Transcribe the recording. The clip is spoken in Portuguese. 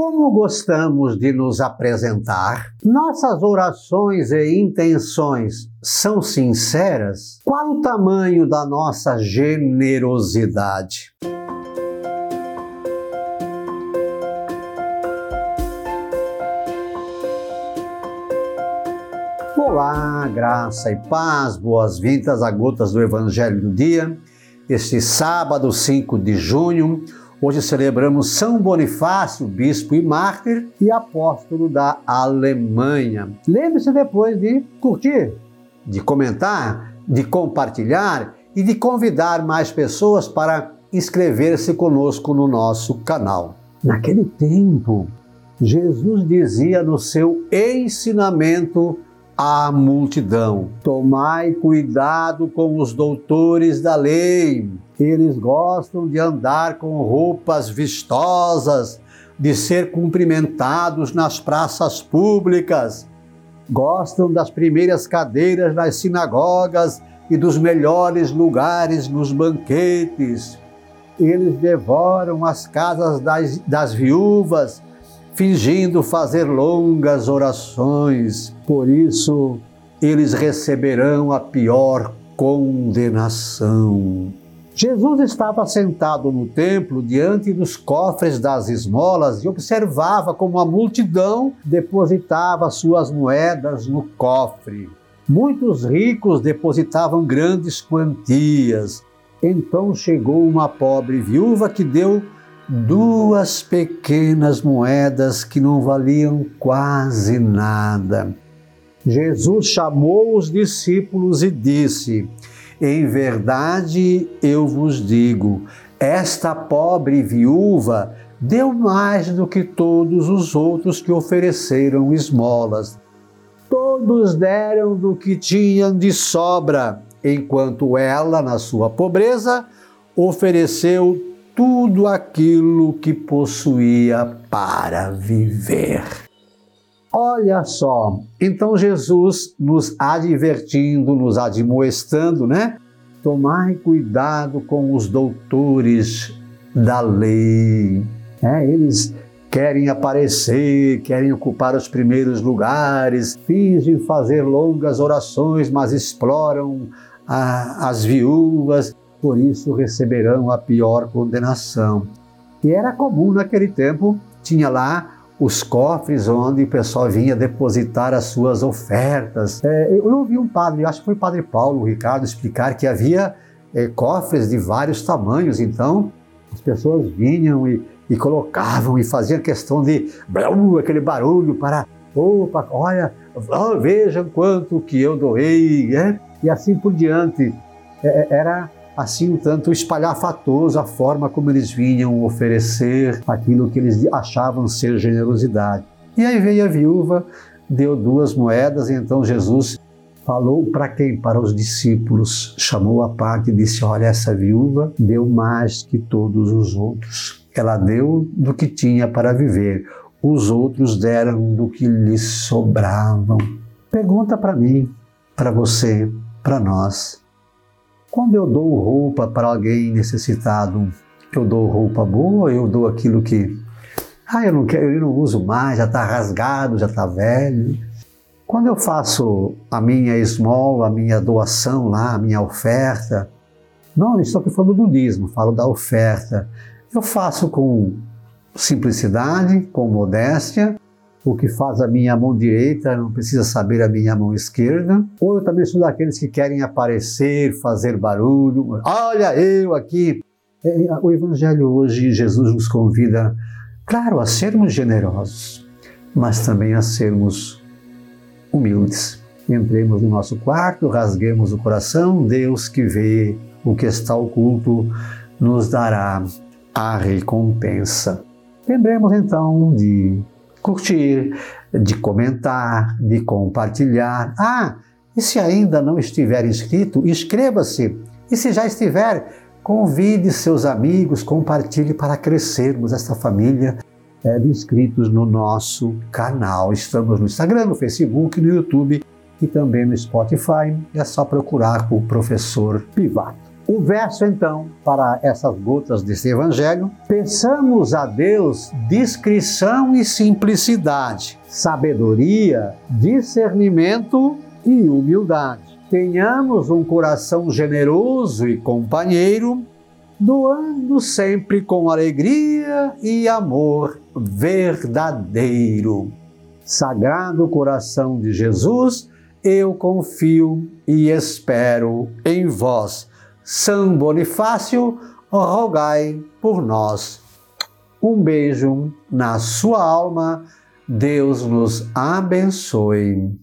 Como gostamos de nos apresentar? Nossas orações e intenções são sinceras? Qual o tamanho da nossa generosidade? Olá, graça e paz, boas-vindas a gotas do Evangelho do Dia. Este sábado, 5 de junho, Hoje celebramos São Bonifácio, bispo e mártir e apóstolo da Alemanha. Lembre-se depois de curtir, de comentar, de compartilhar e de convidar mais pessoas para inscrever-se conosco no nosso canal. Naquele tempo, Jesus dizia no seu ensinamento à multidão: Tomai cuidado com os doutores da lei eles gostam de andar com roupas vistosas, de ser cumprimentados nas praças públicas, gostam das primeiras cadeiras nas sinagogas e dos melhores lugares nos banquetes. Eles devoram as casas das, das viúvas, fingindo fazer longas orações. Por isso, eles receberão a pior condenação. Jesus estava sentado no templo diante dos cofres das esmolas e observava como a multidão depositava suas moedas no cofre. Muitos ricos depositavam grandes quantias. Então chegou uma pobre viúva que deu duas pequenas moedas que não valiam quase nada. Jesus chamou os discípulos e disse: em verdade eu vos digo: esta pobre viúva deu mais do que todos os outros que ofereceram esmolas. Todos deram do que tinham de sobra, enquanto ela, na sua pobreza, ofereceu tudo aquilo que possuía para viver. Olha só, então Jesus nos advertindo, nos admoestando, né? Tomai cuidado com os doutores da lei. É, eles querem aparecer, querem ocupar os primeiros lugares, fingem fazer longas orações, mas exploram a, as viúvas, por isso receberão a pior condenação. E era comum naquele tempo, tinha lá os cofres onde o pessoal vinha depositar as suas ofertas. É, eu ouvi um padre, acho que foi o padre Paulo Ricardo, explicar que havia é, cofres de vários tamanhos, então as pessoas vinham e, e colocavam e faziam questão de aquele barulho para, opa, olha, vejam quanto que eu doei, né? e assim por diante. É, era assim um tanto espalhafatoso a forma como eles vinham oferecer aquilo que eles achavam ser generosidade. E aí veio a viúva, deu duas moedas, e então Jesus falou para quem? Para os discípulos. Chamou a parte e disse: Olha, essa viúva deu mais que todos os outros. Ela deu do que tinha para viver. Os outros deram do que lhes sobravam. Pergunta para mim, para você, para nós. Quando eu dou roupa para alguém necessitado, eu dou roupa boa, eu dou aquilo que, ah, eu não quero, eu não uso mais, já está rasgado, já está velho. Quando eu faço a minha esmola, a minha doação lá, a minha oferta, não estou aqui falando do dízimo, falo da oferta. Eu faço com simplicidade, com modéstia, o que faz a minha mão direita não precisa saber a minha mão esquerda. Ou eu também sou daqueles que querem aparecer, fazer barulho. Olha, eu aqui. É, é, o Evangelho hoje, Jesus nos convida, claro, a sermos generosos, mas também a sermos humildes. Entremos no nosso quarto, rasguemos o coração, Deus que vê o que está oculto nos dará a recompensa. Lembremos então de curtir, de comentar, de compartilhar. Ah, e se ainda não estiver inscrito, inscreva-se. E se já estiver, convide seus amigos, compartilhe para crescermos essa família é, de inscritos no nosso canal. Estamos no Instagram, no Facebook, no YouTube e também no Spotify. É só procurar por Professor Pivato. O verso, então, para essas gotas desse evangelho, peçamos a Deus discrição e simplicidade, sabedoria, discernimento e humildade. Tenhamos um coração generoso e companheiro, doando sempre com alegria e amor verdadeiro. Sagrado coração de Jesus, eu confio e espero em vós. São Bonifácio, rogai por nós. Um beijo na sua alma. Deus nos abençoe.